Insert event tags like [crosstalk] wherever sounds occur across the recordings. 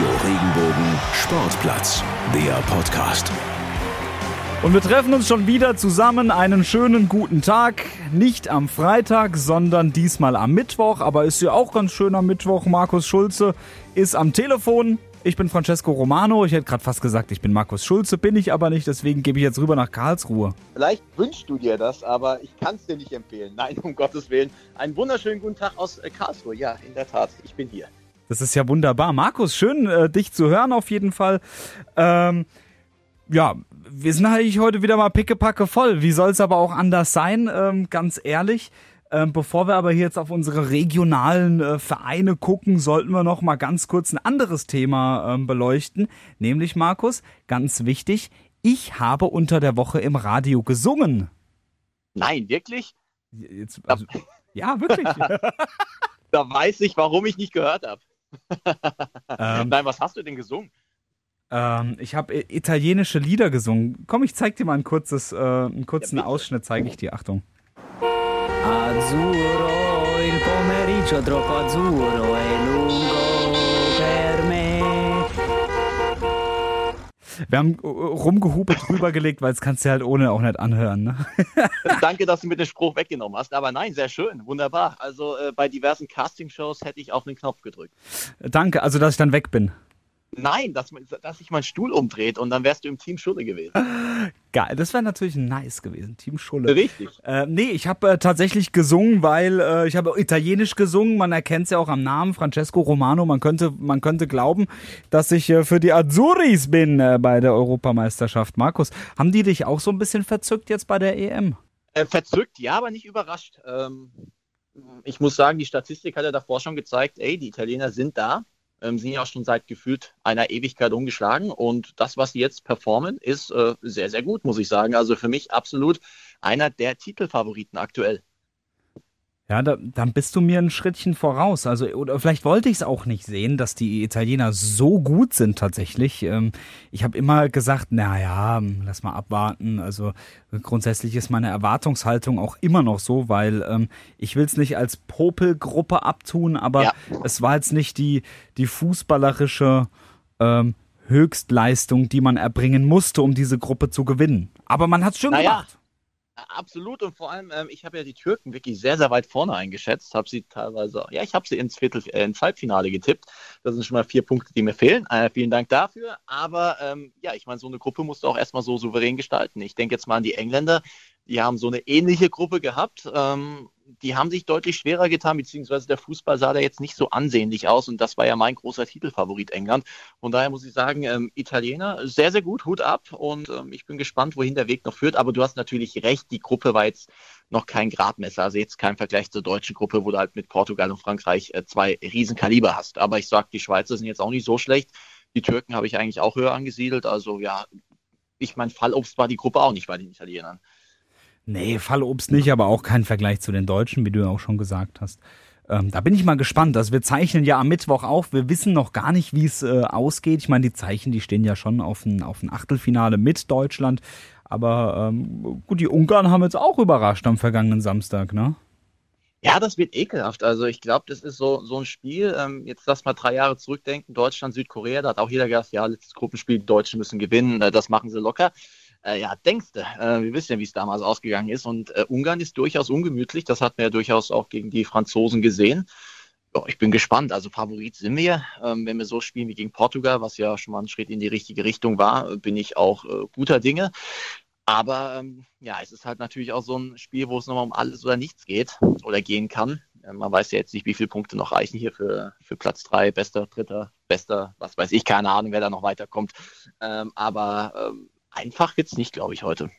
Radio Regenbogen Sportplatz, der Podcast. Und wir treffen uns schon wieder zusammen. Einen schönen guten Tag. Nicht am Freitag, sondern diesmal am Mittwoch. Aber ist ja auch ganz schön am Mittwoch. Markus Schulze ist am Telefon. Ich bin Francesco Romano. Ich hätte gerade fast gesagt, ich bin Markus Schulze, bin ich aber nicht. Deswegen gebe ich jetzt rüber nach Karlsruhe. Vielleicht wünschst du dir das, aber ich kann es dir nicht empfehlen. Nein, um Gottes Willen. Einen wunderschönen guten Tag aus äh, Karlsruhe. Ja, in der Tat, ich bin hier. Das ist ja wunderbar. Markus, schön, äh, dich zu hören auf jeden Fall. Ähm, ja, wir sind eigentlich heute wieder mal pickepacke voll. Wie soll es aber auch anders sein, ähm, ganz ehrlich. Ähm, bevor wir aber hier jetzt auf unsere regionalen äh, Vereine gucken, sollten wir noch mal ganz kurz ein anderes Thema ähm, beleuchten. Nämlich, Markus, ganz wichtig, ich habe unter der Woche im Radio gesungen. Nein, wirklich? Jetzt, also, ja, wirklich. [laughs] da weiß ich, warum ich nicht gehört habe. [laughs] ähm, Nein, was hast du denn gesungen? Ähm, ich habe italienische Lieder gesungen. Komm, ich zeig dir mal ein kurzes, äh, einen kurzen ja, Ausschnitt, zeige ich dir. Achtung. Azzurro, il pomeriggio troppo azzurro è Wir haben äh, rumgehupet rübergelegt, weil es kannst du halt ohne auch nicht anhören. Ne? [laughs] Danke, dass du mit dem Spruch weggenommen hast. Aber nein, sehr schön, wunderbar. Also äh, bei diversen Castingshows hätte ich auf den Knopf gedrückt. Danke, also dass ich dann weg bin. Nein, dass, dass sich mein Stuhl umdreht und dann wärst du im Team Schulle gewesen. [laughs] Geil, das wäre natürlich nice gewesen, Team Schulle. Richtig. Äh, nee, ich habe äh, tatsächlich gesungen, weil äh, ich habe italienisch gesungen, man erkennt es ja auch am Namen, Francesco Romano. Man könnte, man könnte glauben, dass ich äh, für die Azuris bin äh, bei der Europameisterschaft. Markus, haben die dich auch so ein bisschen verzückt jetzt bei der EM? Äh, verzückt, ja, aber nicht überrascht. Ähm, ich muss sagen, die Statistik hat ja davor schon gezeigt, ey, die Italiener sind da ähm, sind ja schon seit gefühlt einer Ewigkeit umgeschlagen. Und das, was sie jetzt performen, ist äh, sehr, sehr gut, muss ich sagen. Also für mich absolut einer der Titelfavoriten aktuell. Ja, da, dann bist du mir ein Schrittchen voraus. Also, oder vielleicht wollte ich es auch nicht sehen, dass die Italiener so gut sind tatsächlich. Ähm, ich habe immer gesagt, na ja, lass mal abwarten. Also grundsätzlich ist meine Erwartungshaltung auch immer noch so, weil ähm, ich will es nicht als Popelgruppe abtun, aber ja. es war jetzt nicht die, die fußballerische ähm, Höchstleistung, die man erbringen musste, um diese Gruppe zu gewinnen. Aber man hat es schön naja. gemacht. Absolut und vor allem, ähm, ich habe ja die Türken wirklich sehr, sehr weit vorne eingeschätzt, habe sie teilweise, ja, ich habe sie ins, Viertel, äh, ins Halbfinale getippt. Das sind schon mal vier Punkte, die mir fehlen. Äh, vielen Dank dafür. Aber ähm, ja, ich meine, so eine Gruppe musst du auch erstmal so souverän gestalten. Ich denke jetzt mal an die Engländer, die haben so eine ähnliche Gruppe gehabt. Ähm, die haben sich deutlich schwerer getan, beziehungsweise der Fußball sah da jetzt nicht so ansehnlich aus und das war ja mein großer Titelfavorit England. Von daher muss ich sagen, ähm, Italiener sehr, sehr gut, Hut ab und ähm, ich bin gespannt, wohin der Weg noch führt. Aber du hast natürlich recht, die Gruppe war jetzt noch kein Gradmesser, also jetzt kein Vergleich zur deutschen Gruppe, wo du halt mit Portugal und Frankreich äh, zwei Riesenkaliber hast. Aber ich sag, die Schweizer sind jetzt auch nicht so schlecht. Die Türken habe ich eigentlich auch höher angesiedelt. Also ja, ich mein Fallobst war die Gruppe auch nicht bei den Italienern. Nee, Fallobst nicht, aber auch kein Vergleich zu den Deutschen, wie du ja auch schon gesagt hast. Ähm, da bin ich mal gespannt. Also wir zeichnen ja am Mittwoch auf. Wir wissen noch gar nicht, wie es äh, ausgeht. Ich meine, die Zeichen, die stehen ja schon auf ein, auf ein Achtelfinale mit Deutschland. Aber ähm, gut, die Ungarn haben jetzt auch überrascht am vergangenen Samstag, ne? Ja, das wird ekelhaft. Also ich glaube, das ist so, so ein Spiel. Ähm, jetzt lass mal drei Jahre zurückdenken. Deutschland, Südkorea, da hat auch jeder gesagt, ja, letztes Gruppenspiel, die Deutschen müssen gewinnen. Äh, das machen sie locker. Äh, ja, denkst du, äh, wir wissen ja, wie es damals ausgegangen ist. Und äh, Ungarn ist durchaus ungemütlich. Das hatten wir ja durchaus auch gegen die Franzosen gesehen. Ja, ich bin gespannt. Also Favorit sind wir. Ähm, wenn wir so spielen wie gegen Portugal, was ja schon mal ein Schritt in die richtige Richtung war, bin ich auch äh, guter Dinge. Aber ähm, ja, es ist halt natürlich auch so ein Spiel, wo es nochmal um alles oder nichts geht oder gehen kann. Äh, man weiß ja jetzt nicht, wie viele Punkte noch reichen hier für, für Platz drei, bester, dritter, bester, was weiß ich, keine Ahnung, wer da noch weiterkommt. Ähm, aber ähm, einfach jetzt nicht, glaube ich, heute.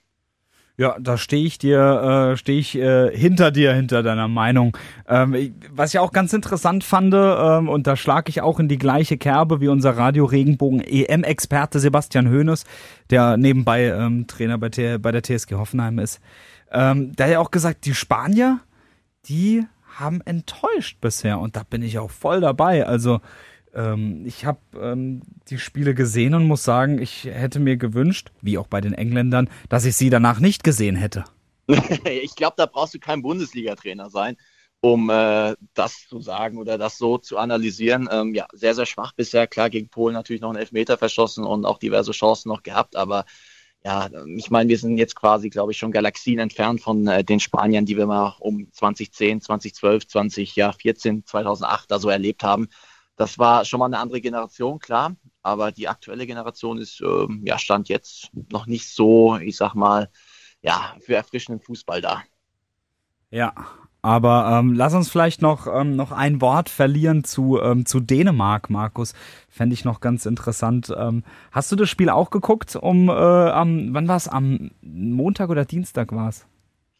Ja, da stehe ich dir, äh, stehe ich äh, hinter dir, hinter deiner Meinung. Ähm, was ich auch ganz interessant fand, ähm, und da schlage ich auch in die gleiche Kerbe wie unser Radio Regenbogen EM-Experte Sebastian Hoeneß, der nebenbei ähm, Trainer bei, bei der TSG Hoffenheim ist. Ähm, der hat ja auch gesagt, die Spanier, die haben enttäuscht bisher und da bin ich auch voll dabei. Also ähm, ich habe ähm, die Spiele gesehen und muss sagen, ich hätte mir gewünscht, wie auch bei den Engländern, dass ich sie danach nicht gesehen hätte. [laughs] ich glaube, da brauchst du kein Bundesliga-Trainer sein, um äh, das zu sagen oder das so zu analysieren. Ähm, ja, sehr, sehr schwach bisher. Klar, gegen Polen natürlich noch einen Elfmeter verschossen und auch diverse Chancen noch gehabt, aber ja, ich meine, wir sind jetzt quasi, glaube ich, schon Galaxien entfernt von äh, den Spaniern, die wir mal um 2010, 2012, 2014, 2008 da so erlebt haben. Das war schon mal eine andere Generation, klar, aber die aktuelle Generation ist, äh, ja, stand jetzt noch nicht so, ich sag mal, ja, für erfrischenden Fußball da. Ja, aber ähm, lass uns vielleicht noch, ähm, noch ein Wort verlieren zu, ähm, zu Dänemark, Markus. Fände ich noch ganz interessant. Ähm, hast du das Spiel auch geguckt? Um äh, am, wann war es? Am Montag oder Dienstag war es?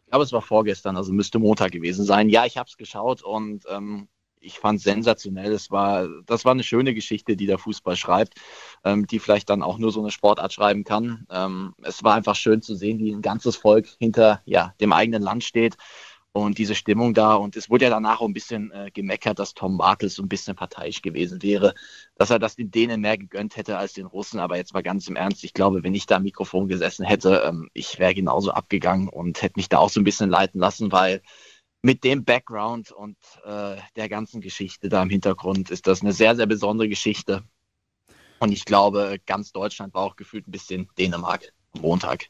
Ich glaube, es war vorgestern, also müsste Montag gewesen sein. Ja, ich habe es geschaut und ähm, ich fand sensationell. Es war, das war eine schöne Geschichte, die der Fußball schreibt, ähm, die vielleicht dann auch nur so eine Sportart schreiben kann. Ähm, es war einfach schön zu sehen, wie ein ganzes Volk hinter ja, dem eigenen Land steht und diese Stimmung da. Und es wurde ja danach auch ein bisschen äh, gemeckert, dass Tom Bartels so ein bisschen parteiisch gewesen wäre, dass er das den Dänen mehr gegönnt hätte als den Russen. Aber jetzt mal ganz im Ernst, ich glaube, wenn ich da am Mikrofon gesessen hätte, ähm, ich wäre genauso abgegangen und hätte mich da auch so ein bisschen leiten lassen, weil mit dem Background und äh, der ganzen Geschichte da im Hintergrund ist das eine sehr, sehr besondere Geschichte. Und ich glaube, ganz Deutschland war auch gefühlt ein bisschen Dänemark Montag.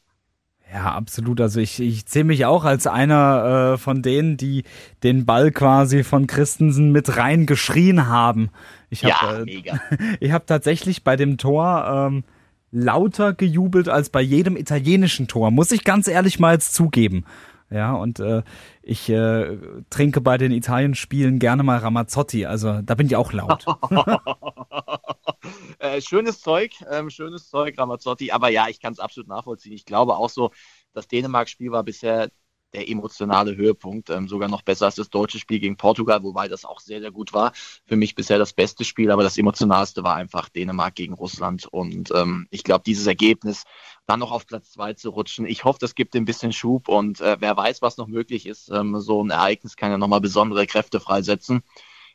Ja, absolut. Also ich, ich zähle mich auch als einer äh, von denen, die den Ball quasi von Christensen mit rein geschrien haben. Ich hab, ja, äh, mega. [laughs] ich habe tatsächlich bei dem Tor ähm, lauter gejubelt als bei jedem italienischen Tor, muss ich ganz ehrlich mal jetzt zugeben. Ja, und äh, ich äh, trinke bei den Italien-Spielen gerne mal Ramazzotti, also da bin ich auch laut. [laughs] [laughs] äh, schönes Zeug, ähm, schönes Zeug, Ramazzotti. Aber ja, ich kann es absolut nachvollziehen. Ich glaube auch so, das Dänemark-Spiel war bisher der emotionale Höhepunkt, ähm, sogar noch besser als das deutsche Spiel gegen Portugal, wobei das auch sehr, sehr gut war. Für mich bisher das beste Spiel, aber das emotionalste war einfach Dänemark gegen Russland. Und ähm, ich glaube, dieses Ergebnis, dann noch auf Platz zwei zu rutschen, ich hoffe, das gibt ein bisschen Schub und äh, wer weiß, was noch möglich ist. Ähm, so ein Ereignis kann ja nochmal besondere Kräfte freisetzen.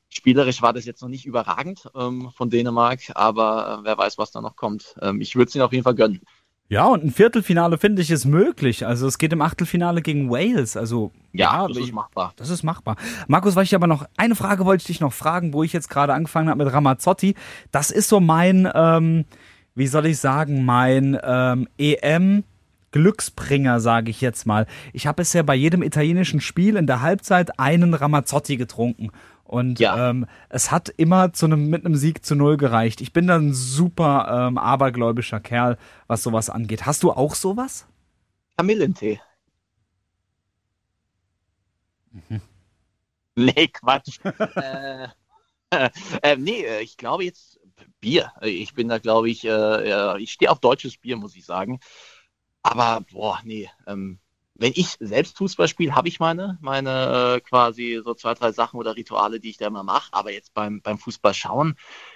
Spielerisch war das jetzt noch nicht überragend ähm, von Dänemark, aber äh, wer weiß, was da noch kommt. Ähm, ich würde es ihnen auf jeden Fall gönnen. Ja, und ein Viertelfinale finde ich ist möglich. Also es geht im Achtelfinale gegen Wales. Also ja, ja das ist machbar. Das ist machbar. Markus, weil ich aber noch eine Frage wollte ich dich noch fragen, wo ich jetzt gerade angefangen habe mit Ramazzotti. Das ist so mein, ähm, wie soll ich sagen, mein ähm, EM. Glücksbringer, sage ich jetzt mal. Ich habe bisher bei jedem italienischen Spiel in der Halbzeit einen Ramazzotti getrunken. Und ja. ähm, es hat immer zu einem, mit einem Sieg zu null gereicht. Ich bin dann ein super ähm, abergläubischer Kerl, was sowas angeht. Hast du auch sowas? Kamillentee. Mhm. [laughs] Nee, Quatsch. [laughs] äh, äh, nee, äh, ich glaube jetzt Bier. Ich bin da, glaube ich, äh, ich stehe auf deutsches Bier, muss ich sagen. Aber, boah, nee, ähm, wenn ich selbst Fußball spiele, habe ich meine, meine äh, quasi so zwei, drei Sachen oder Rituale, die ich da immer mache. Aber jetzt beim, beim Fußball schauen,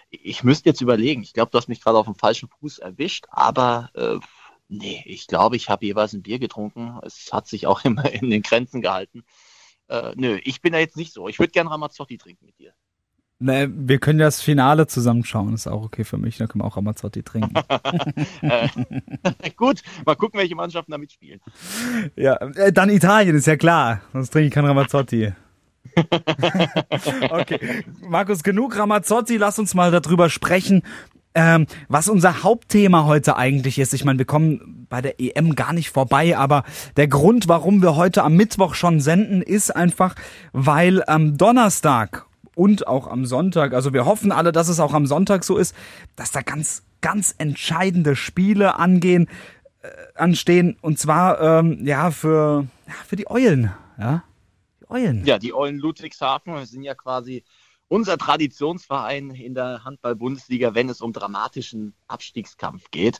ich müsste jetzt überlegen. Ich glaube, du hast mich gerade auf dem falschen Fuß erwischt, aber äh, nee, ich glaube, ich habe jeweils ein Bier getrunken. Es hat sich auch [laughs] immer in den Grenzen gehalten. Äh, nö, ich bin da jetzt nicht so. Ich würde gerne Ramazzotti trinken mit dir. Ne, wir können das Finale zusammenschauen, ist auch okay für mich, dann können wir auch Ramazzotti trinken. [laughs] äh, [laughs] gut, mal gucken, welche Mannschaften da mitspielen. Ja, äh, dann Italien, ist ja klar, sonst trinke ich kein Ramazzotti. [laughs] okay, Markus, genug Ramazzotti, lass uns mal darüber sprechen, ähm, was unser Hauptthema heute eigentlich ist. Ich meine, wir kommen bei der EM gar nicht vorbei, aber der Grund, warum wir heute am Mittwoch schon senden, ist einfach, weil am Donnerstag und auch am Sonntag. Also wir hoffen alle, dass es auch am Sonntag so ist, dass da ganz, ganz entscheidende Spiele angehen, äh, anstehen. Und zwar ähm, ja für, ja für die Eulen. Ja, die Eulen. Ja, die Eulen Ludwigshafen sind ja quasi unser Traditionsverein in der Handball-Bundesliga, wenn es um dramatischen Abstiegskampf geht.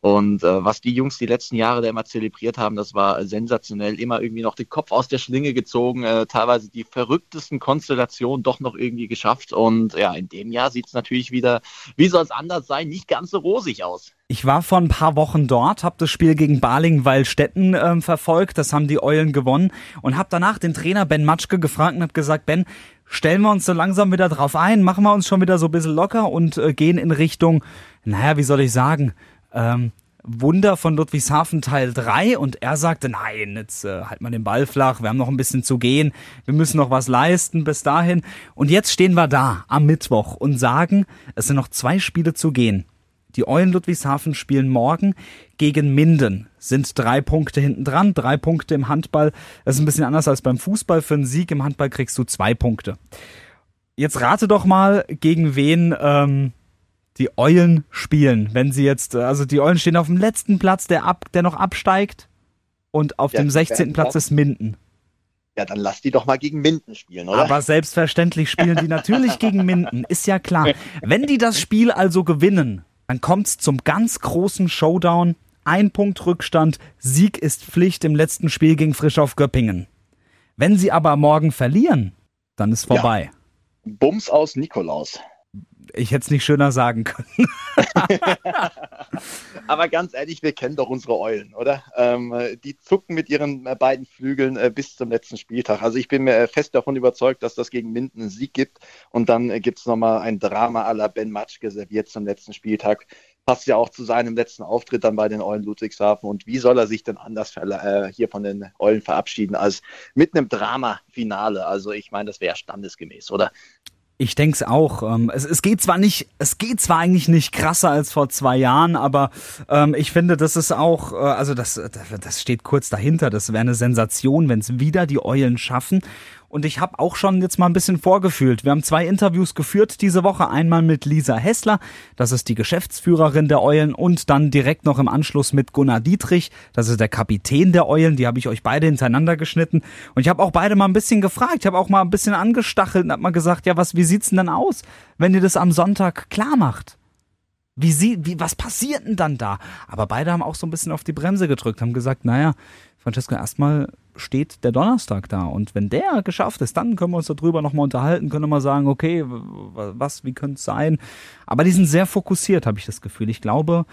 Und äh, was die Jungs die letzten Jahre da immer zelebriert haben, das war sensationell. Immer irgendwie noch den Kopf aus der Schlinge gezogen, äh, teilweise die verrücktesten Konstellationen doch noch irgendwie geschafft. Und ja, in dem Jahr sieht es natürlich wieder, wie soll es anders sein, nicht ganz so rosig aus. Ich war vor ein paar Wochen dort, habe das Spiel gegen Baling-Weilstetten äh, verfolgt, das haben die Eulen gewonnen und habe danach den Trainer Ben Matschke gefragt und habe gesagt, Ben, stellen wir uns so langsam wieder drauf ein, machen wir uns schon wieder so ein bisschen locker und äh, gehen in Richtung, naja, wie soll ich sagen, ähm, Wunder von Ludwigshafen Teil 3 und er sagte, nein, jetzt äh, halt mal den Ball flach, wir haben noch ein bisschen zu gehen, wir müssen noch was leisten bis dahin. Und jetzt stehen wir da am Mittwoch und sagen, es sind noch zwei Spiele zu gehen. Die Eulen Ludwigshafen spielen morgen gegen Minden, sind drei Punkte hinten dran, drei Punkte im Handball. Das ist ein bisschen anders als beim Fußball. Für einen Sieg im Handball kriegst du zwei Punkte. Jetzt rate doch mal, gegen wen ähm, die Eulen spielen, wenn sie jetzt, also die Eulen stehen auf dem letzten Platz, der, ab, der noch absteigt und auf ja, dem 16. Platz ist Minden. Ja, dann lass die doch mal gegen Minden spielen, oder? Aber selbstverständlich spielen die natürlich gegen Minden, ist ja klar. [laughs] Wenn die das Spiel also gewinnen, dann kommt's zum ganz großen Showdown. Ein Punkt Rückstand, Sieg ist Pflicht im letzten Spiel gegen Frisch auf Göppingen. Wenn sie aber morgen verlieren, dann ist vorbei. Ja. Bums aus Nikolaus ich hätte es nicht schöner sagen können. [laughs] Aber ganz ehrlich, wir kennen doch unsere Eulen, oder? Ähm, die zucken mit ihren äh, beiden Flügeln äh, bis zum letzten Spieltag. Also ich bin mir fest davon überzeugt, dass das gegen Minden einen Sieg gibt. Und dann äh, gibt es nochmal ein Drama à la Ben Matschke serviert zum letzten Spieltag. Passt ja auch zu seinem letzten Auftritt dann bei den Eulen Ludwigshafen. Und wie soll er sich denn anders äh, hier von den Eulen verabschieden als mit einem Drama-Finale? Also ich meine, das wäre standesgemäß, oder? Ich denke es auch. Ähm, es, es geht zwar nicht, es geht zwar eigentlich nicht krasser als vor zwei Jahren, aber ähm, ich finde, das ist auch, äh, also das, das steht kurz dahinter. Das wäre eine Sensation, wenn es wieder die Eulen schaffen. Und ich habe auch schon jetzt mal ein bisschen vorgefühlt. Wir haben zwei Interviews geführt diese Woche. Einmal mit Lisa Hessler, das ist die Geschäftsführerin der Eulen, und dann direkt noch im Anschluss mit Gunnar Dietrich, das ist der Kapitän der Eulen. Die habe ich euch beide hintereinander geschnitten. Und ich habe auch beide mal ein bisschen gefragt. Ich habe auch mal ein bisschen angestachelt und habe mal gesagt, ja, was, wie sieht's denn dann aus, wenn ihr das am Sonntag klar macht? Wie sie, wie, was passiert denn dann da? Aber beide haben auch so ein bisschen auf die Bremse gedrückt, haben gesagt, naja, Francesco, erstmal steht der Donnerstag da. Und wenn der geschafft ist, dann können wir uns darüber nochmal unterhalten, können wir mal sagen, okay, was, wie könnte es sein? Aber die sind sehr fokussiert, habe ich das Gefühl. Ich glaube,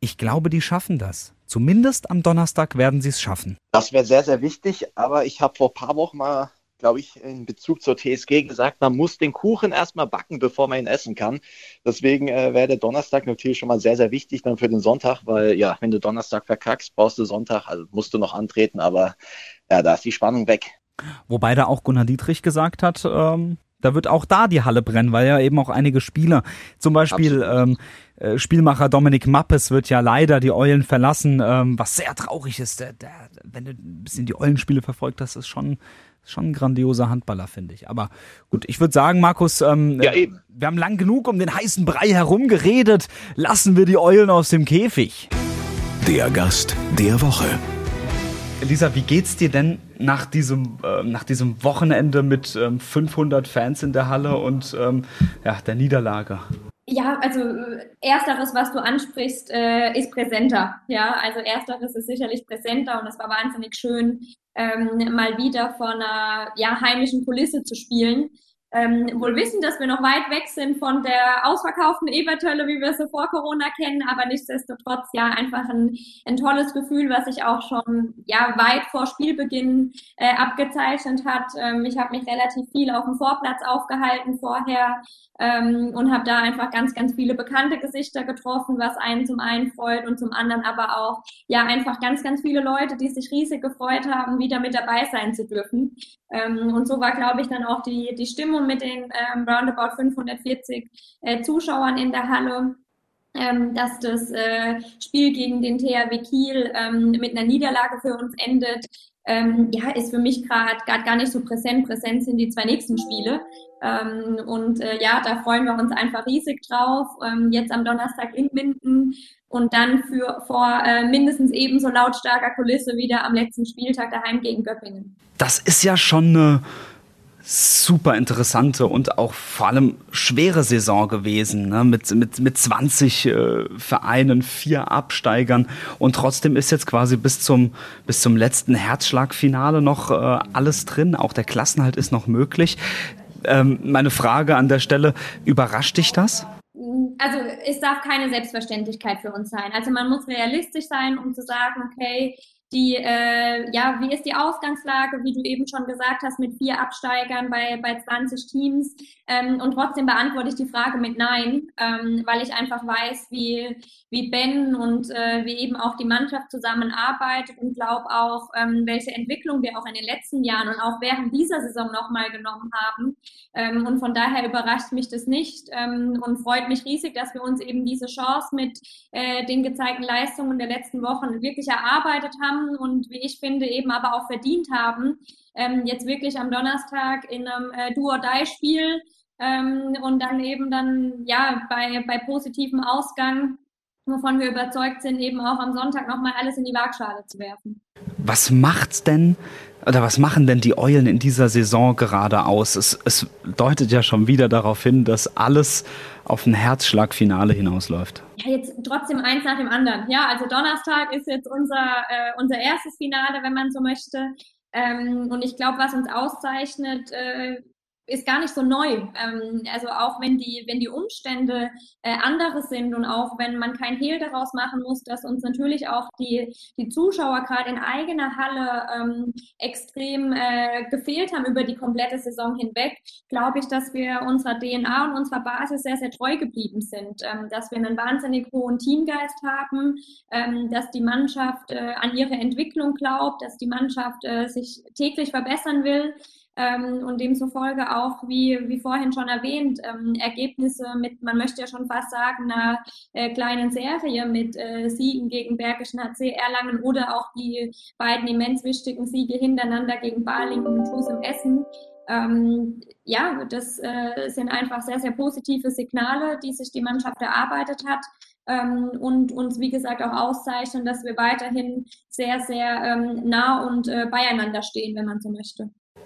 ich glaube, die schaffen das. Zumindest am Donnerstag werden sie es schaffen. Das wäre sehr, sehr wichtig. Aber ich habe vor ein paar Wochen mal glaube ich, in Bezug zur TSG gesagt, man muss den Kuchen erstmal backen, bevor man ihn essen kann. Deswegen äh, wäre der Donnerstag natürlich schon mal sehr, sehr wichtig dann für den Sonntag, weil ja, wenn du Donnerstag verkackst, brauchst du Sonntag, also musst du noch antreten, aber ja, da ist die Spannung weg. Wobei da auch Gunnar Dietrich gesagt hat, ähm, da wird auch da die Halle brennen, weil ja eben auch einige Spieler, zum Beispiel ähm, äh, Spielmacher Dominik Mappes wird ja leider die Eulen verlassen, ähm, was sehr traurig ist. Der, der, wenn du ein bisschen die Eulenspiele verfolgt hast, ist schon schon ein grandioser Handballer, finde ich. Aber gut, ich würde sagen, Markus, ähm, ja, eben. wir haben lang genug um den heißen Brei herumgeredet. Lassen wir die Eulen aus dem Käfig. Der Gast der Woche. Lisa, wie geht's dir denn nach diesem, äh, nach diesem Wochenende mit ähm, 500 Fans in der Halle und ähm, ja, der Niederlage? Ja, also ersteres, was du ansprichst, äh, ist präsenter. Ja, also ersteres ist sicherlich präsenter und es war wahnsinnig schön, ähm, mal wieder vor einer ja, heimischen Kulisse zu spielen. Ähm, wohl wissen, dass wir noch weit weg sind von der ausverkauften Ebertölle, wie wir sie vor Corona kennen, aber nichtsdestotrotz ja einfach ein, ein tolles Gefühl, was sich auch schon ja weit vor Spielbeginn äh, abgezeichnet hat. Ähm, ich habe mich relativ viel auf dem Vorplatz aufgehalten vorher, ähm, und habe da einfach ganz, ganz viele bekannte Gesichter getroffen, was einen zum einen freut und zum anderen aber auch ja einfach ganz, ganz viele Leute, die sich riesig gefreut haben, wieder mit dabei sein zu dürfen. Ähm, und so war, glaube ich, dann auch die, die Stimmung mit den ähm, roundabout 540 äh, Zuschauern in der Halle. Ähm, dass das äh, Spiel gegen den THW Kiel ähm, mit einer Niederlage für uns endet, ähm, ja, ist für mich gerade gar nicht so präsent. Präsent sind die zwei nächsten Spiele. Ähm, und äh, ja, da freuen wir uns einfach riesig drauf. Ähm, jetzt am Donnerstag in Minden und dann für vor äh, mindestens ebenso lautstarker Kulisse wieder am letzten Spieltag daheim gegen Göppingen. Das ist ja schon eine super interessante und auch vor allem schwere Saison gewesen, ne? mit, mit, mit 20 äh, Vereinen, vier Absteigern und trotzdem ist jetzt quasi bis zum, bis zum letzten Herzschlagfinale noch äh, alles drin, auch der Klassenhalt ist noch möglich. Ähm, meine Frage an der Stelle, überrascht dich das? Also es darf keine Selbstverständlichkeit für uns sein. Also man muss realistisch sein, um zu sagen, okay, die, äh, ja, wie ist die Ausgangslage, wie du eben schon gesagt hast, mit vier Absteigern bei, bei 20 Teams. Ähm, und trotzdem beantworte ich die Frage mit Nein, ähm, weil ich einfach weiß, wie, wie Ben und äh, wie eben auch die Mannschaft zusammenarbeitet und glaube auch, ähm, welche Entwicklung wir auch in den letzten Jahren und auch während dieser Saison nochmal genommen haben. Ähm, und von daher überrascht mich das nicht ähm, und freut mich riesig, dass wir uns eben diese Chance mit äh, den gezeigten Leistungen der letzten Wochen wirklich erarbeitet haben und wie ich finde eben aber auch verdient haben, ähm, jetzt wirklich am Donnerstag in einem äh, Do-or-Die-Spiel ähm, und dann eben dann ja bei, bei positivem Ausgang wovon wir überzeugt sind, eben auch am Sonntag nochmal alles in die Waagschale zu werfen. Was macht's denn oder was machen denn die Eulen in dieser Saison gerade aus? Es, es deutet ja schon wieder darauf hin, dass alles auf ein Herzschlagfinale hinausläuft. Ja, jetzt trotzdem eins nach dem anderen. Ja, also Donnerstag ist jetzt unser, äh, unser erstes Finale, wenn man so möchte. Ähm, und ich glaube, was uns auszeichnet, äh, ist gar nicht so neu. Ähm, also auch wenn die, wenn die Umstände äh, andere sind und auch wenn man kein Hehl daraus machen muss, dass uns natürlich auch die, die Zuschauer gerade in eigener Halle ähm, extrem äh, gefehlt haben über die komplette Saison hinweg, glaube ich, dass wir unserer DNA und unserer Basis sehr, sehr treu geblieben sind. Ähm, dass wir einen wahnsinnig hohen Teamgeist haben, ähm, dass die Mannschaft äh, an ihre Entwicklung glaubt, dass die Mannschaft äh, sich täglich verbessern will ähm, und demzufolge auch, wie, wie vorhin schon erwähnt, ähm, Ergebnisse mit, man möchte ja schon fast sagen, einer äh, kleinen Serie mit äh, Siegen gegen Bergischen HC Erlangen oder auch die beiden immens wichtigen Siege hintereinander gegen Balingen und TuS im Essen. Ähm, ja, das äh, sind einfach sehr, sehr positive Signale, die sich die Mannschaft erarbeitet hat ähm, und uns, wie gesagt, auch auszeichnen, dass wir weiterhin sehr, sehr ähm, nah und äh, beieinander stehen, wenn man so möchte.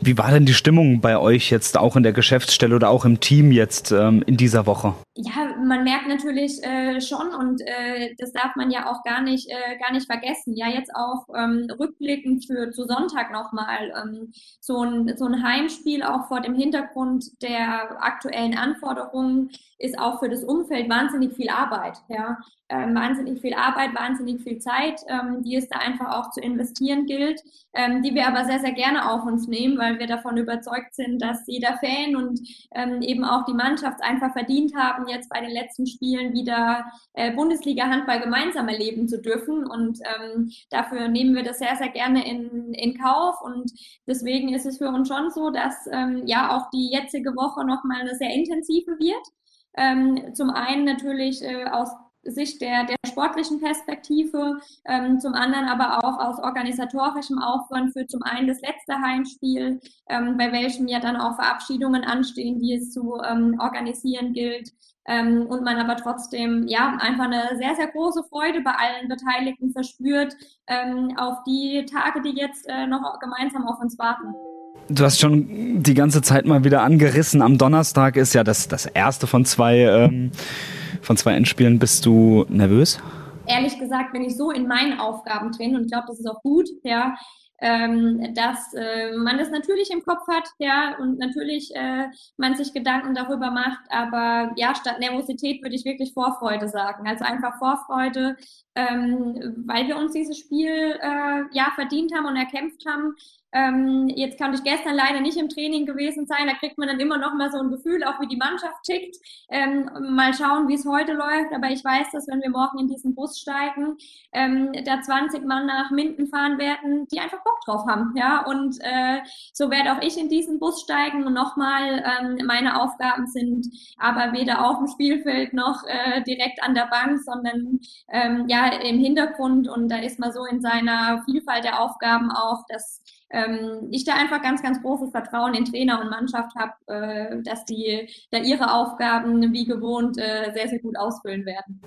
Wie war denn die Stimmung bei euch jetzt auch in der Geschäftsstelle oder auch im Team jetzt ähm, in dieser Woche? Ja, man merkt natürlich äh, schon und äh, das darf man ja auch gar nicht, äh, gar nicht vergessen. Ja, jetzt auch ähm, rückblickend für zu Sonntag nochmal ähm, so, ein, so ein Heimspiel auch vor dem Hintergrund der aktuellen Anforderungen ist auch für das Umfeld wahnsinnig viel Arbeit. Ja, ähm, wahnsinnig viel Arbeit, wahnsinnig viel Zeit, ähm, die es da einfach auch zu investieren gilt, ähm, die wir aber sehr, sehr gerne auf uns nehmen, weil wir davon überzeugt sind, dass jeder Fan und ähm, eben auch die Mannschaft einfach verdient haben, jetzt bei den letzten Spielen wieder äh, Bundesliga-Handball gemeinsam erleben zu dürfen. Und ähm, dafür nehmen wir das sehr, sehr gerne in, in Kauf. Und deswegen ist es für uns schon so, dass ähm, ja auch die jetzige Woche nochmal eine sehr intensive wird. Ähm, zum einen natürlich äh, aus Sicht der, der sportlichen Perspektive, ähm, zum anderen aber auch aus organisatorischem Aufwand für zum einen das letzte Heimspiel, ähm, bei welchem ja dann auch Verabschiedungen anstehen, die es zu ähm, organisieren gilt. Ähm, und man aber trotzdem ja einfach eine sehr, sehr große Freude bei allen Beteiligten verspürt ähm, auf die Tage, die jetzt äh, noch gemeinsam auf uns warten. Du hast schon die ganze Zeit mal wieder angerissen. Am Donnerstag ist ja das, das erste von zwei ähm, von zwei Endspielen. Bist du nervös? Ehrlich gesagt bin ich so in meinen Aufgaben drin und ich glaube, das ist auch gut, ja, ähm, dass äh, man das natürlich im Kopf hat, ja, und natürlich äh, man sich Gedanken darüber macht, aber ja, statt Nervosität würde ich wirklich Vorfreude sagen. Also einfach Vorfreude, ähm, weil wir uns dieses Spiel äh, ja verdient haben und erkämpft haben. Ähm, jetzt konnte ich gestern leider nicht im Training gewesen sein. Da kriegt man dann immer noch mal so ein Gefühl, auch wie die Mannschaft tickt. Ähm, mal schauen, wie es heute läuft. Aber ich weiß, dass wenn wir morgen in diesen Bus steigen, ähm, da 20 Mann nach Minden fahren werden, die einfach Bock drauf haben. Ja, und äh, so werde auch ich in diesen Bus steigen. Und nochmal, ähm, meine Aufgaben sind aber weder auf dem Spielfeld noch äh, direkt an der Bank, sondern ähm, ja im Hintergrund. Und da ist man so in seiner Vielfalt der Aufgaben auch, dass ähm, ich da einfach ganz, ganz großes Vertrauen in Trainer und Mannschaft habe, äh, dass die da ihre Aufgaben wie gewohnt äh, sehr, sehr gut ausfüllen werden.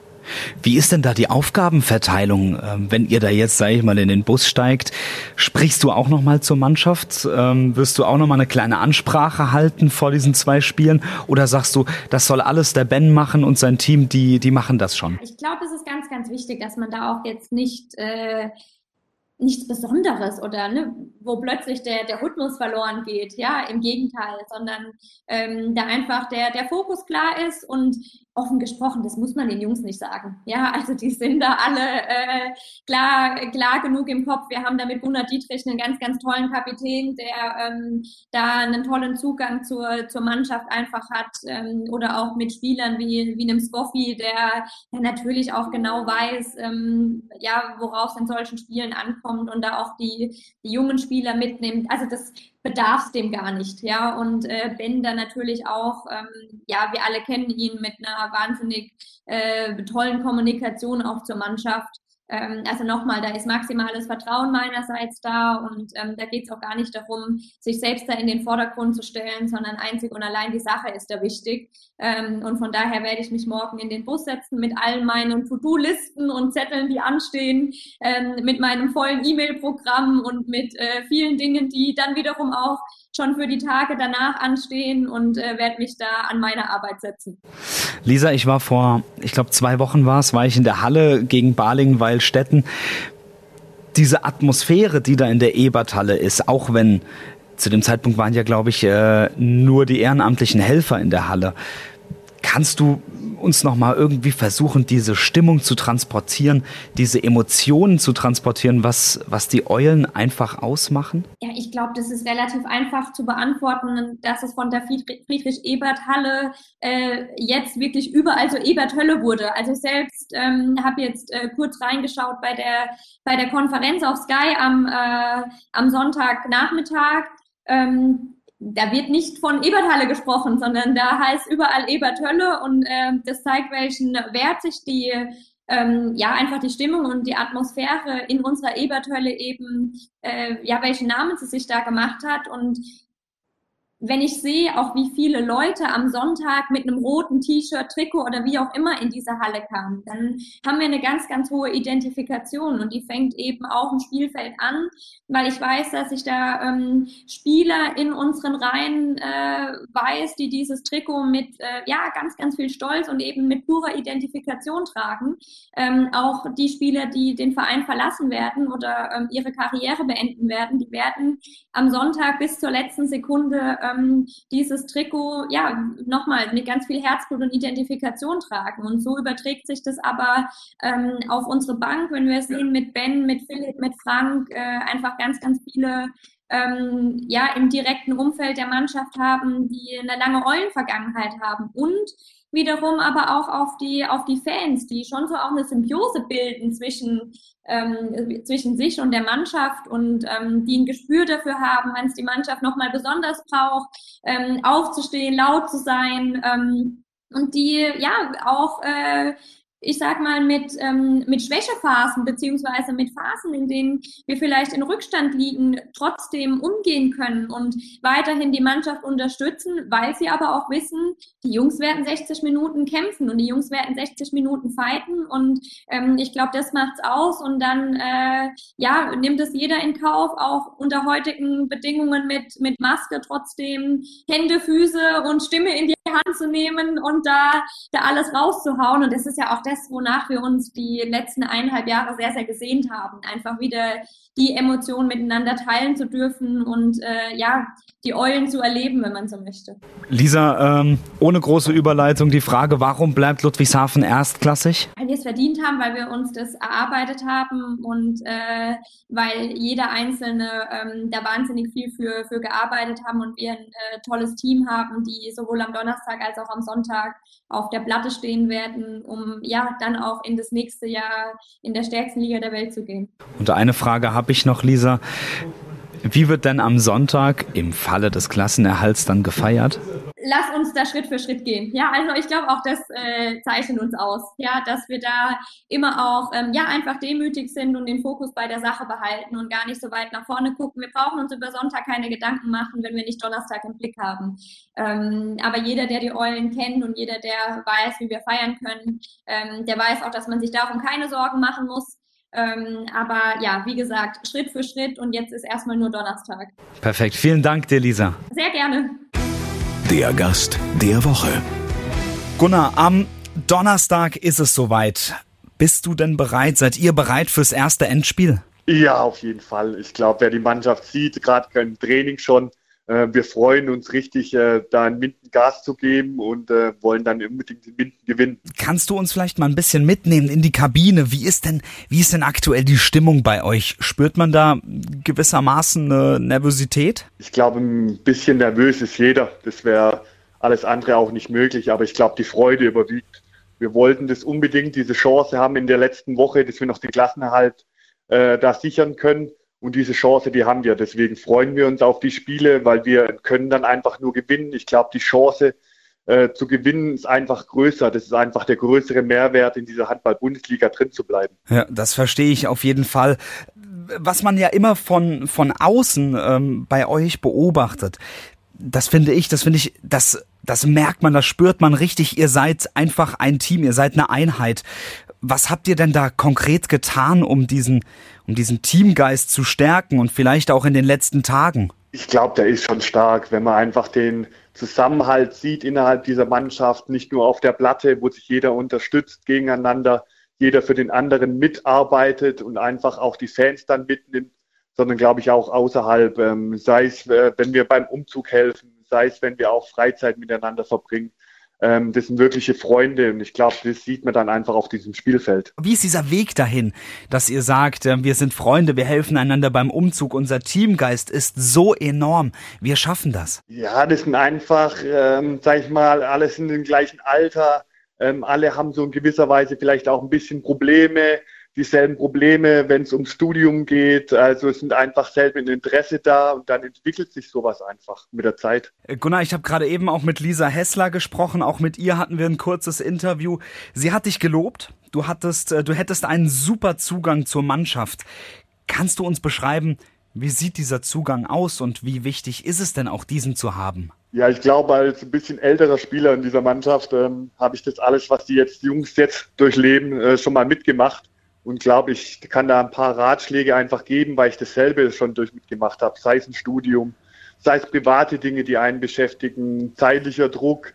Wie ist denn da die Aufgabenverteilung, ähm, wenn ihr da jetzt, sage ich mal, in den Bus steigt? Sprichst du auch nochmal zur Mannschaft? Ähm, wirst du auch nochmal eine kleine Ansprache halten vor diesen zwei Spielen? Oder sagst du, das soll alles der Ben machen und sein Team, die, die machen das schon? Ich glaube, es ist ganz, ganz wichtig, dass man da auch jetzt nicht... Äh, nichts Besonderes oder ne, wo plötzlich der, der Rhythmus verloren geht. Ja, im Gegenteil, sondern ähm, da einfach der, der Fokus klar ist und offen gesprochen, das muss man den Jungs nicht sagen. Ja, also die sind da alle äh, klar, klar genug im Kopf. Wir haben da mit Gunnar Dietrich einen ganz, ganz tollen Kapitän, der ähm, da einen tollen Zugang zur, zur Mannschaft einfach hat. Ähm, oder auch mit Spielern wie, wie einem Spoffi, der, der natürlich auch genau weiß, ähm, ja, worauf es in solchen Spielen ankommt und da auch die, die jungen Spieler mitnimmt. Also das bedarf es dem gar nicht, ja. Und äh, Ben da natürlich auch, ähm, ja, wir alle kennen ihn mit einer wahnsinnig äh, tollen Kommunikation auch zur Mannschaft. Ähm, also nochmal, da ist maximales Vertrauen meinerseits da und ähm, da geht es auch gar nicht darum, sich selbst da in den Vordergrund zu stellen, sondern einzig und allein die Sache ist da wichtig. Ähm, und von daher werde ich mich morgen in den Bus setzen mit all meinen To-Do-Listen und Zetteln, die anstehen, ähm, mit meinem vollen E-Mail-Programm und mit äh, vielen Dingen, die dann wiederum auch schon für die Tage danach anstehen und äh, werde mich da an meine Arbeit setzen. Lisa, ich war vor, ich glaube zwei Wochen war es, war ich in der Halle gegen Balingen-Weilstätten. Diese Atmosphäre, die da in der Eberthalle ist, auch wenn zu dem Zeitpunkt waren ja, glaube ich, äh, nur die ehrenamtlichen Helfer in der Halle. Kannst du uns noch mal irgendwie versuchen, diese Stimmung zu transportieren, diese Emotionen zu transportieren, was, was die Eulen einfach ausmachen? Ja, ich glaube, das ist relativ einfach zu beantworten, dass es von der Friedrich-Ebert-Halle äh, jetzt wirklich überall so Ebert-Hölle wurde. Also selbst ähm, habe jetzt äh, kurz reingeschaut bei der, bei der Konferenz auf Sky am, äh, am Sonntagnachmittag. Ähm, da wird nicht von Eberthalle gesprochen, sondern da heißt überall Eberthölle und äh, das zeigt, welchen Wert sich die ähm, ja einfach die Stimmung und die Atmosphäre in unserer Eberthölle eben äh, ja welchen Namen sie sich da gemacht hat. Und wenn ich sehe, auch wie viele Leute am Sonntag mit einem roten T-Shirt, Trikot oder wie auch immer in diese Halle kamen, dann haben wir eine ganz, ganz hohe Identifikation und die fängt eben auch im Spielfeld an, weil ich weiß, dass ich da ähm, Spieler in unseren Reihen äh, weiß, die dieses Trikot mit äh, ja ganz, ganz viel Stolz und eben mit purer Identifikation tragen. Ähm, auch die Spieler, die den Verein verlassen werden oder ähm, ihre Karriere beenden werden, die werden am Sonntag bis zur letzten Sekunde ähm, dieses Trikot ja nochmal mit ganz viel Herzblut und Identifikation tragen. Und so überträgt sich das aber ähm, auf unsere Bank, wenn wir es sehen mit Ben, mit Philipp, mit Frank, äh, einfach ganz, ganz viele ähm, ja im direkten Umfeld der Mannschaft haben, die eine lange Eulenvergangenheit haben und wiederum aber auch auf die auf die Fans, die schon so auch eine Symbiose bilden zwischen ähm, zwischen sich und der Mannschaft und ähm, die ein Gespür dafür haben, wenn es die Mannschaft nochmal besonders braucht, ähm, aufzustehen, laut zu sein ähm, und die ja auch äh, ich sag mal, mit, ähm, mit Schwächephasen beziehungsweise mit Phasen, in denen wir vielleicht in Rückstand liegen, trotzdem umgehen können und weiterhin die Mannschaft unterstützen, weil sie aber auch wissen, die Jungs werden 60 Minuten kämpfen und die Jungs werden 60 Minuten fighten und ähm, ich glaube, das macht's aus und dann äh, ja nimmt es jeder in Kauf, auch unter heutigen Bedingungen mit mit Maske trotzdem Hände, Füße und Stimme in die Hand zu nehmen und da da alles rauszuhauen und das ist ja auch das das, wonach wir uns die letzten eineinhalb Jahre sehr, sehr gesehnt haben. Einfach wieder die Emotionen miteinander teilen zu dürfen und äh, ja, die Eulen zu erleben, wenn man so möchte. Lisa, ähm, ohne große Überleitung die Frage, warum bleibt Ludwigshafen erstklassig? Weil wir es verdient haben, weil wir uns das erarbeitet haben und äh, weil jeder Einzelne ähm, da wahnsinnig viel für, für gearbeitet haben und wir ein äh, tolles Team haben, die sowohl am Donnerstag als auch am Sonntag auf der Platte stehen werden, um ja dann auch in das nächste Jahr in der stärksten Liga der Welt zu gehen. Und eine Frage habe ich noch, Lisa. Wie wird denn am Sonntag im Falle des Klassenerhalts dann gefeiert? Lass uns da Schritt für Schritt gehen. Ja, also ich glaube auch, das äh, zeichnet uns aus, ja, dass wir da immer auch ähm, ja einfach demütig sind und den Fokus bei der Sache behalten und gar nicht so weit nach vorne gucken. Wir brauchen uns über Sonntag keine Gedanken machen, wenn wir nicht Donnerstag im Blick haben. Ähm, aber jeder, der die Eulen kennt und jeder, der weiß, wie wir feiern können, ähm, der weiß auch, dass man sich darum keine Sorgen machen muss. Ähm, aber ja, wie gesagt, Schritt für Schritt und jetzt ist erstmal nur Donnerstag. Perfekt. Vielen Dank dir, Lisa. Sehr gerne. Der Gast der Woche. Gunnar, am Donnerstag ist es soweit. Bist du denn bereit? Seid ihr bereit fürs erste Endspiel? Ja, auf jeden Fall. Ich glaube, wer die Mannschaft sieht, gerade im Training schon, äh, wir freuen uns richtig, äh, da in Minden Gas zu geben und äh, wollen dann unbedingt in Minden gewinnen. Kannst du uns vielleicht mal ein bisschen mitnehmen in die Kabine? Wie ist denn, wie ist denn aktuell die Stimmung bei euch? Spürt man da gewissermaßen eine Nervosität? Ich glaube, ein bisschen nervös ist jeder. Das wäre alles andere auch nicht möglich, aber ich glaube, die Freude überwiegt. Wir wollten das unbedingt, diese Chance haben in der letzten Woche, dass wir noch den Klassenerhalt äh, da sichern können. Und diese Chance, die haben wir. Deswegen freuen wir uns auf die Spiele, weil wir können dann einfach nur gewinnen. Ich glaube, die Chance äh, zu gewinnen ist einfach größer. Das ist einfach der größere Mehrwert, in dieser Handball-Bundesliga drin zu bleiben. Ja, das verstehe ich auf jeden Fall. Was man ja immer von, von außen ähm, bei euch beobachtet, das finde ich, das finde ich, das, das merkt man, das spürt man richtig. Ihr seid einfach ein Team, ihr seid eine Einheit. Was habt ihr denn da konkret getan, um diesen, um diesen Teamgeist zu stärken und vielleicht auch in den letzten Tagen? Ich glaube, der ist schon stark, wenn man einfach den Zusammenhalt sieht innerhalb dieser Mannschaft, nicht nur auf der Platte, wo sich jeder unterstützt gegeneinander, jeder für den anderen mitarbeitet und einfach auch die Fans dann mitnimmt, sondern glaube ich auch außerhalb, ähm, sei es, äh, wenn wir beim Umzug helfen, sei es, wenn wir auch Freizeit miteinander verbringen ähm, das sind wirkliche Freunde und ich glaube, das sieht man dann einfach auf diesem Spielfeld. Wie ist dieser Weg dahin, dass ihr sagt, äh, wir sind Freunde, wir helfen einander beim Umzug, unser Teamgeist ist so enorm, wir schaffen das? Ja, das sind einfach, ähm, sag ich mal, alles in dem gleichen Alter, ähm, alle haben so in gewisser Weise vielleicht auch ein bisschen Probleme, dieselben Probleme, wenn es ums Studium geht. Also es sind einfach selben Interesse da und dann entwickelt sich sowas einfach mit der Zeit. Äh, Gunnar, ich habe gerade eben auch mit Lisa Hessler gesprochen. Auch mit ihr hatten wir ein kurzes Interview. Sie hat dich gelobt. Du hattest, äh, du hättest einen super Zugang zur Mannschaft. Kannst du uns beschreiben, wie sieht dieser Zugang aus und wie wichtig ist es denn auch, diesen zu haben? Ja, ich glaube, als ein bisschen älterer Spieler in dieser Mannschaft ähm, habe ich das alles, was die jetzt Jungs jetzt durchleben, äh, schon mal mitgemacht und glaube, ich kann da ein paar Ratschläge einfach geben, weil ich dasselbe schon durch mitgemacht habe, sei es ein Studium, sei es private Dinge, die einen beschäftigen, zeitlicher Druck.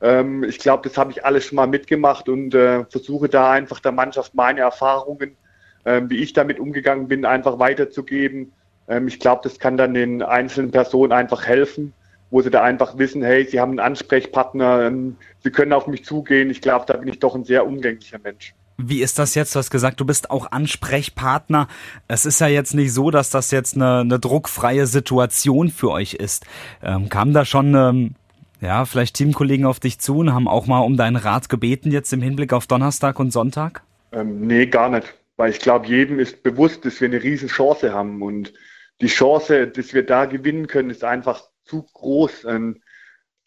Ähm, ich glaube, das habe ich alles schon mal mitgemacht und äh, versuche da einfach der Mannschaft meine Erfahrungen, äh, wie ich damit umgegangen bin, einfach weiterzugeben. Ähm, ich glaube, das kann dann den einzelnen Personen einfach helfen, wo sie da einfach wissen, hey, sie haben einen Ansprechpartner, ähm, sie können auf mich zugehen. Ich glaube, da bin ich doch ein sehr umgänglicher Mensch. Wie ist das jetzt? Du hast gesagt, du bist auch Ansprechpartner. Es ist ja jetzt nicht so, dass das jetzt eine, eine druckfreie Situation für euch ist. Ähm, kam da schon, ähm, ja, vielleicht Teamkollegen auf dich zu und haben auch mal um deinen Rat gebeten jetzt im Hinblick auf Donnerstag und Sonntag? Ähm, nee, gar nicht. Weil ich glaube, jedem ist bewusst, dass wir eine riesen Chance haben. Und die Chance, dass wir da gewinnen können, ist einfach zu groß. Ähm,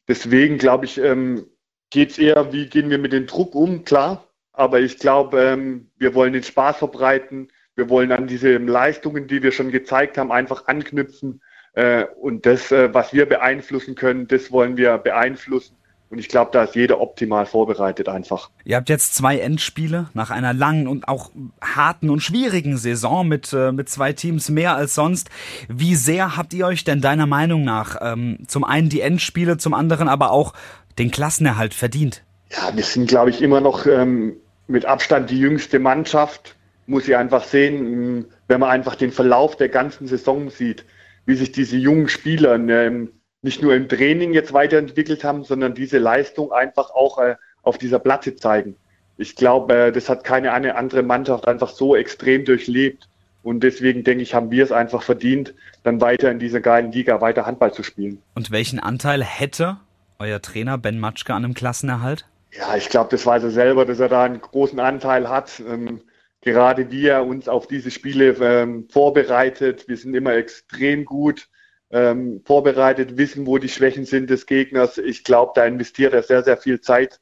deswegen glaube ich, ähm, geht es eher, wie gehen wir mit dem Druck um? Klar, aber ich glaube, ähm, wir wollen den Spaß verbreiten. Wir wollen an diese Leistungen, die wir schon gezeigt haben, einfach anknüpfen. Äh, und das, äh, was wir beeinflussen können, das wollen wir beeinflussen. Und ich glaube, da ist jeder optimal vorbereitet einfach. Ihr habt jetzt zwei Endspiele nach einer langen und auch harten und schwierigen Saison mit, äh, mit zwei Teams mehr als sonst. Wie sehr habt ihr euch denn deiner Meinung nach ähm, zum einen die Endspiele, zum anderen aber auch den Klassenerhalt verdient? Ja, wir sind, glaube ich, immer noch ähm, mit Abstand die jüngste Mannschaft, muss ich einfach sehen, wenn man einfach den Verlauf der ganzen Saison sieht, wie sich diese jungen Spieler ähm, nicht nur im Training jetzt weiterentwickelt haben, sondern diese Leistung einfach auch äh, auf dieser Platte zeigen. Ich glaube, äh, das hat keine eine andere Mannschaft einfach so extrem durchlebt. Und deswegen denke ich, haben wir es einfach verdient, dann weiter in dieser geilen Liga weiter Handball zu spielen. Und welchen Anteil hätte euer Trainer Ben Matschke an einem Klassenerhalt? Ja, ich glaube, das weiß er selber, dass er da einen großen Anteil hat. Ähm, gerade wie er uns auf diese Spiele ähm, vorbereitet. Wir sind immer extrem gut ähm, vorbereitet, wissen, wo die Schwächen sind des Gegners. Ich glaube, da investiert er sehr, sehr viel Zeit.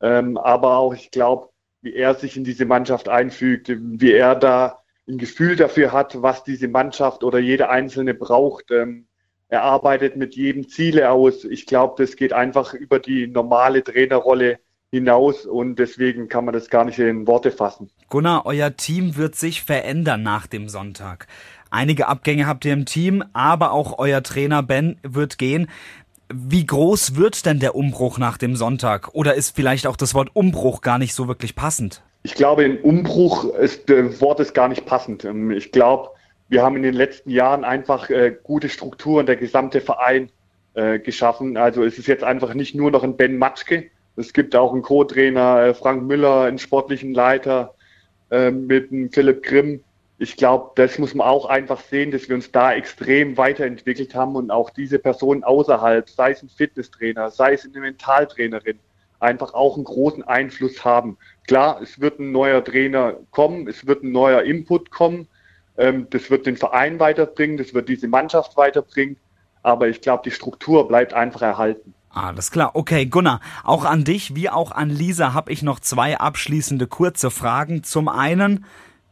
Ähm, aber auch, ich glaube, wie er sich in diese Mannschaft einfügt, wie er da ein Gefühl dafür hat, was diese Mannschaft oder jeder Einzelne braucht. Ähm, er arbeitet mit jedem Ziele aus. Ich glaube, das geht einfach über die normale Trainerrolle hinaus und deswegen kann man das gar nicht in Worte fassen. Gunnar, euer Team wird sich verändern nach dem Sonntag. Einige Abgänge habt ihr im Team, aber auch euer Trainer Ben wird gehen. Wie groß wird denn der Umbruch nach dem Sonntag? Oder ist vielleicht auch das Wort Umbruch gar nicht so wirklich passend? Ich glaube, ein Umbruch ist, äh, Wort ist gar nicht passend. Ähm, ich glaube, wir haben in den letzten Jahren einfach äh, gute Strukturen, der gesamte Verein äh, geschaffen. Also es ist jetzt einfach nicht nur noch ein Ben Matschke. Es gibt auch einen Co-Trainer, äh, Frank Müller, einen sportlichen Leiter äh, mit einem Philipp Grimm. Ich glaube, das muss man auch einfach sehen, dass wir uns da extrem weiterentwickelt haben und auch diese Personen außerhalb, sei es ein Fitnesstrainer, sei es eine Mentaltrainerin, einfach auch einen großen Einfluss haben. Klar, es wird ein neuer Trainer kommen, es wird ein neuer Input kommen, ähm, das wird den Verein weiterbringen, das wird diese Mannschaft weiterbringen, aber ich glaube, die Struktur bleibt einfach erhalten. Alles klar. Okay, Gunnar, auch an dich wie auch an Lisa habe ich noch zwei abschließende kurze Fragen. Zum einen,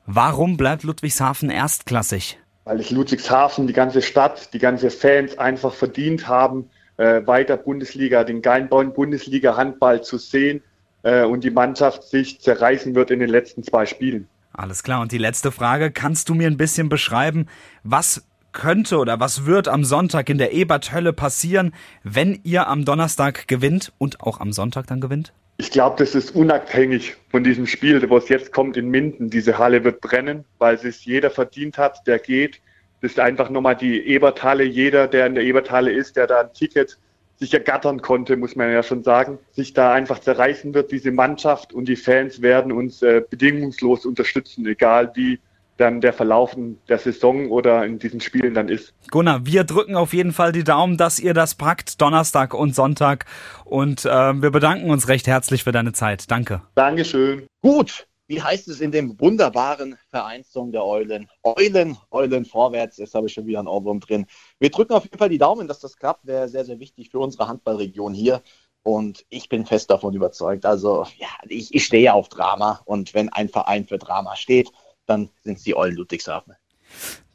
warum bleibt Ludwigshafen erstklassig? Weil ich Ludwigshafen, die ganze Stadt, die ganze Fans einfach verdient haben, äh, weiter Bundesliga, den geilen Bundesliga-Handball zu sehen äh, und die Mannschaft sich zerreißen wird in den letzten zwei Spielen. Alles klar. Und die letzte Frage, kannst du mir ein bisschen beschreiben, was könnte oder was wird am Sonntag in der Eberthölle passieren, wenn ihr am Donnerstag gewinnt und auch am Sonntag dann gewinnt? Ich glaube, das ist unabhängig von diesem Spiel, wo es jetzt kommt in Minden. Diese Halle wird brennen, weil es jeder verdient hat, der geht. Das ist einfach nochmal die Eberthalle. Jeder, der in der Eberthalle ist, der da ein Ticket sich ergattern konnte, muss man ja schon sagen, sich da einfach zerreißen wird. Diese Mannschaft und die Fans werden uns äh, bedingungslos unterstützen, egal wie dann der Verlauf der Saison oder in diesen Spielen dann ist. Gunnar, wir drücken auf jeden Fall die Daumen, dass ihr das packt, Donnerstag und Sonntag. Und äh, wir bedanken uns recht herzlich für deine Zeit. Danke. Dankeschön. Gut, wie heißt es in dem wunderbaren Vereinssong der Eulen? Eulen, Eulen vorwärts. Jetzt habe ich schon wieder einen Ohrwurm drin. Wir drücken auf jeden Fall die Daumen, dass das klappt. Wäre sehr, sehr wichtig für unsere Handballregion hier. Und ich bin fest davon überzeugt. Also, ja, ich, ich stehe auf Drama. Und wenn ein Verein für Drama steht, dann sind es die Eulen Ludwigshafen.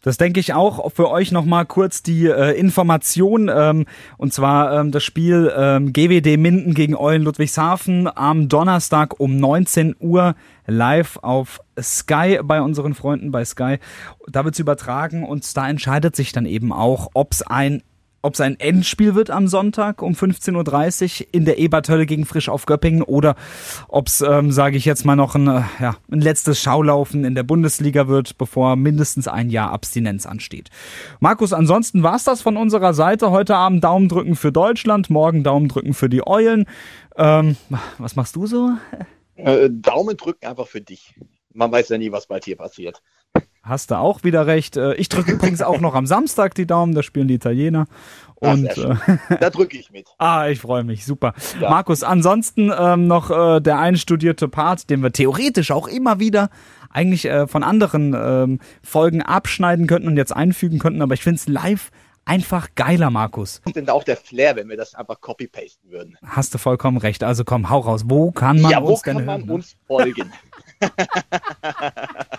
Das denke ich auch. Für euch nochmal kurz die äh, Information. Ähm, und zwar ähm, das Spiel ähm, GWD Minden gegen Eulen Ludwigshafen am Donnerstag um 19 Uhr live auf Sky bei unseren Freunden bei Sky. Da wird es übertragen und da entscheidet sich dann eben auch, ob es ein ob es ein Endspiel wird am Sonntag um 15.30 Uhr in der Ebertölle gegen Frisch auf Göppingen oder ob es, ähm, sage ich jetzt mal, noch ein, äh, ja, ein letztes Schaulaufen in der Bundesliga wird, bevor mindestens ein Jahr Abstinenz ansteht. Markus, ansonsten war's das von unserer Seite. Heute Abend Daumen drücken für Deutschland, morgen Daumen drücken für die Eulen. Ähm, was machst du so? Äh, Daumen drücken einfach für dich. Man weiß ja nie, was bald hier passiert. Hast du auch wieder recht. Äh, ich drücke übrigens auch noch am Samstag die Daumen, da spielen die Italiener. Und Ach, äh, da drücke ich mit. ah, ich freue mich, super. Ja. Markus, ansonsten ähm, noch äh, der einstudierte Part, den wir theoretisch auch immer wieder eigentlich äh, von anderen ähm, Folgen abschneiden könnten und jetzt einfügen könnten, aber ich finde es live einfach geiler, Markus. Und denn da auch der Flair, wenn wir das einfach copy-pasten würden. Hast du vollkommen recht. Also komm, hau raus. Wo kann man ja, uns wo kann man hören? uns folgen? [laughs] [laughs]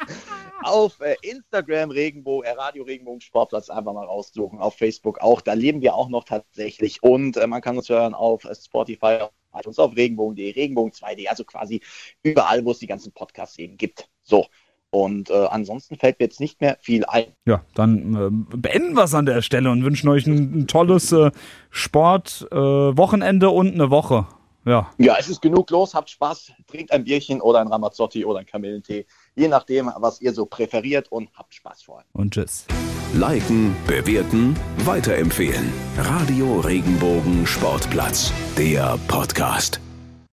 auf äh, Instagram Regenbogen, äh, Radio Regenbogen Sportplatz einfach mal raussuchen, auf Facebook auch. Da leben wir auch noch tatsächlich. Und äh, man kann uns hören auf Spotify, auf iTunes, auf Regenbogen.de, Regenbogen 2D, also quasi überall, wo es die ganzen Podcasts eben gibt. So. Und äh, ansonsten fällt mir jetzt nicht mehr viel ein. Ja, dann äh, beenden wir es an der Stelle und wünschen euch ein, ein tolles äh, Sportwochenende und eine Woche. Ja. ja, es ist genug los. Habt Spaß, trinkt ein Bierchen oder ein Ramazzotti oder ein Kamillentee. Je nachdem, was ihr so präferiert und habt Spaß vor allem. Und tschüss. Liken, bewerten, weiterempfehlen. Radio Regenbogen Sportplatz, der Podcast.